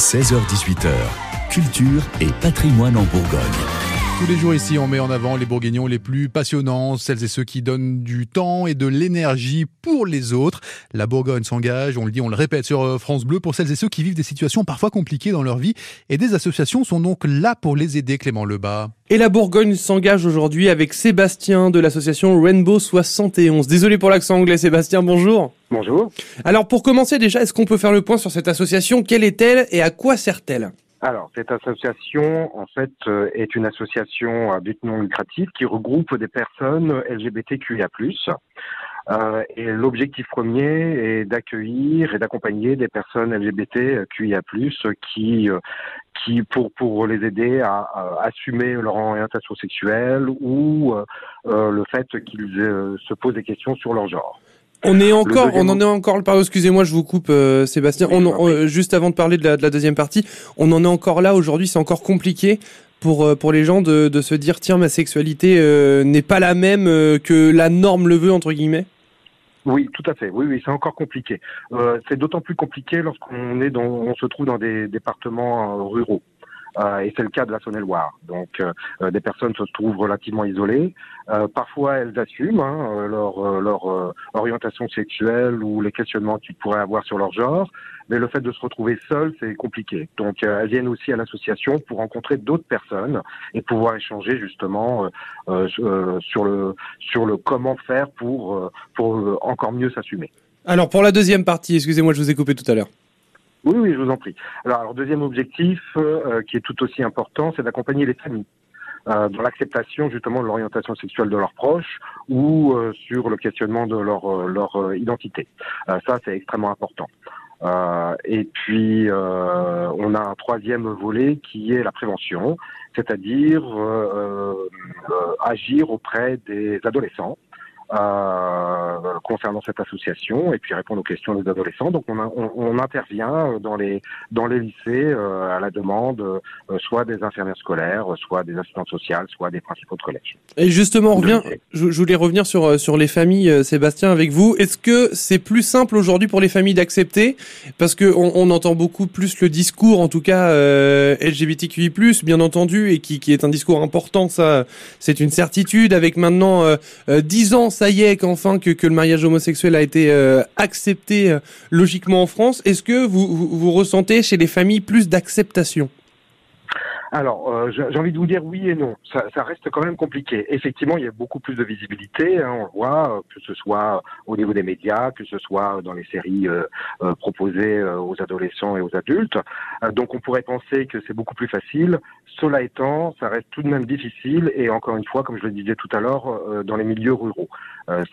16h18h, culture et patrimoine en Bourgogne. Tous les jours ici, on met en avant les Bourguignons les plus passionnants, celles et ceux qui donnent du temps et de l'énergie pour les autres. La Bourgogne s'engage, on le dit, on le répète sur euh, France Bleu, pour celles et ceux qui vivent des situations parfois compliquées dans leur vie. Et des associations sont donc là pour les aider, Clément Lebas. Et la Bourgogne s'engage aujourd'hui avec Sébastien de l'association Rainbow 71. Désolé pour l'accent anglais, Sébastien, bonjour. Bonjour. Alors pour commencer déjà, est-ce qu'on peut faire le point sur cette association? Quelle est-elle et à quoi sert-elle? Alors, cette association, en fait, euh, est une association à but non lucratif qui regroupe des personnes LGBTQIA+. Euh, et l'objectif premier est d'accueillir et d'accompagner des personnes LGBTQIA+, qui, euh, qui pour pour les aider à, assumer leur orientation sexuelle ou euh, le fait qu'ils se posent des questions sur leur genre. On est encore, on en est encore, pardon, excusez-moi, je vous coupe, euh, Sébastien. on, juste avant de parler de la, de la, deuxième partie, on en est encore là aujourd'hui. C'est encore compliqué pour euh, pour les gens de, de se dire tiens ma sexualité euh, n'est pas la même que la norme le veut entre guillemets? Oui, tout à fait. Oui, oui, c'est encore compliqué. c'est d'autant plus compliqué lorsqu'on est dans, on se trouve dans des départements ruraux. Euh, et c'est le cas de la Saône-et-Loire. Donc, euh, euh, des personnes se trouvent relativement isolées. parfois, elles assument hein, leur, orientation sexuelle ou les questionnements qu'ils pourraient avoir sur leur genre, mais le fait de se retrouver seul, c'est compliqué. Donc, elles viennent aussi à l'association pour rencontrer d'autres personnes et pouvoir échanger justement sur le sur le comment faire pour pour encore mieux s'assumer. Alors, pour la deuxième partie, excusez-moi, je vous ai coupé tout à l'heure. Oui, oui, je vous en prie. Alors, deuxième objectif, euh, qui est tout aussi important, c'est d'accompagner les familles euh, dans l'acceptation justement de l'orientation sexuelle de leurs proches ou euh, sur le questionnement de leur, euh, leur identité. ça, c'est extrêmement important. et puis, on a un troisième volet qui est la prévention, c'est-à-dire agir auprès des adolescents euh, concernant cette association et puis répondre aux questions des adolescents. Donc on, on, on intervient dans les dans les lycées euh, à la demande euh, soit des infirmières scolaires, soit des assistantes sociales, soit des principaux de collège. Et justement, on revient, je, je, voulais revenir sur euh, sur les familles, euh, Sébastien, avec vous. Est-ce que c'est plus simple aujourd'hui pour les familles d'accepter? Parce que on, on, entend beaucoup plus le discours, en tout cas euh, LGBTQI+, bien entendu, et qui qui est un discours important. Ça, c'est une certitude. Avec maintenant dix ans ça y est qu'enfin que, que le mariage homosexuel a été euh, accepté euh, logiquement en France. Est-ce que vous, ressentez chez les familles plus d'acceptation? Alors, euh, j'ai envie de vous dire oui et non. Ça, ça, reste quand même compliqué. Effectivement, il y a beaucoup plus de visibilité, hein, on le voit, que ce soit au niveau des médias, que ce soit dans les séries euh, euh, proposées aux adolescents et aux adultes. donc, on pourrait penser que c'est beaucoup plus facile. Cela étant, ça reste tout de même difficile. Et encore une fois, comme je le disais tout à l'heure, dans les milieux ruraux,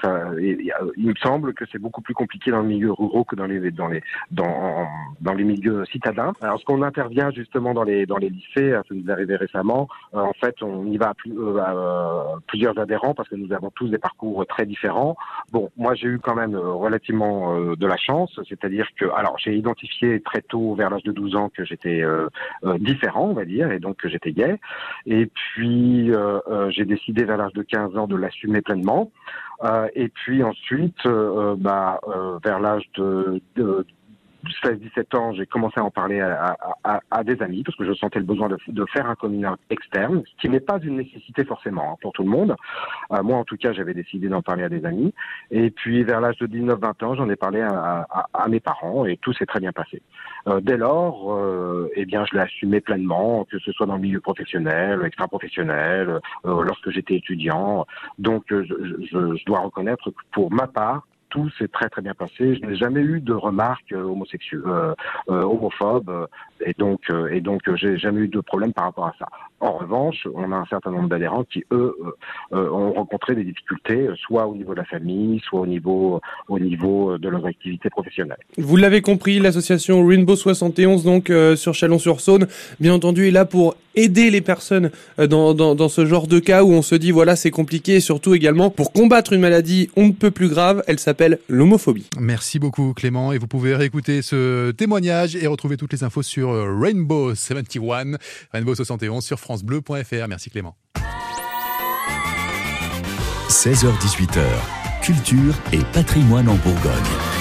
ça, il, me semble que c'est beaucoup plus compliqué dans les milieux ruraux que dans les dans les dans les milieux citadins. Alors, ce qu'on intervient justement dans les dans les lycées ça nous est arrivé récemment. Euh, en fait, on y va à, euh, euh, plusieurs adhérents parce que nous avons tous des parcours très différents. Bon, moi j'ai eu quand même relativement de la chance, c'est-à-dire que, alors j'ai identifié très tôt, vers l'âge de 12 ans, que j'étais différent, on va dire, et donc que j'étais gay. Et puis j'ai décidé vers l'âge de 15 ans de l'assumer pleinement. et puis ensuite, bah, vers l'âge de, de 16-17 ans, j'ai commencé à en parler à, à, à, des amis parce que je sentais le besoin de, de faire un coming externe, ce qui n'est pas une nécessité forcément hein, pour tout le monde. Euh, moi, en tout cas, j'avais décidé d'en parler à des amis. Et puis, vers l'âge de 19-20 ans, j'en ai parlé à, mes parents et tout s'est très bien passé. Euh, dès lors, euh, eh bien, je l'ai assumé pleinement, que ce soit dans le milieu professionnel, extra-professionnel, euh, lorsque j'étais étudiant. Donc, je, je, je dois reconnaître que pour ma part, tout s'est très très bien passé. Je n'ai jamais eu de remarques euh, homosexuelles, euh, euh, homophobes, et donc et donc j'ai jamais eu de problème par rapport à ça. En revanche, on a un certain nombre d'adhérents qui eux ont rencontré des difficultés, soit au niveau de la famille, soit au niveau au niveau de leurs activités professionnelles. Vous l'avez compris, l'association Rainbow 71 donc sur Chalon-sur-Saône, bien entendu, est là pour aider les personnes dans, dans, dans, ce genre de cas où on se dit voilà c'est compliqué et surtout également pour combattre une maladie on ne peut plus grave, elle s'appelle l'homophobie. Merci beaucoup Clément et vous pouvez réécouter ce témoignage et retrouver toutes les infos sur euh, Rainbow 71, Rainbow 71 sur francebleu.fr. Merci Clément. 16h18h, culture et patrimoine en Bourgogne.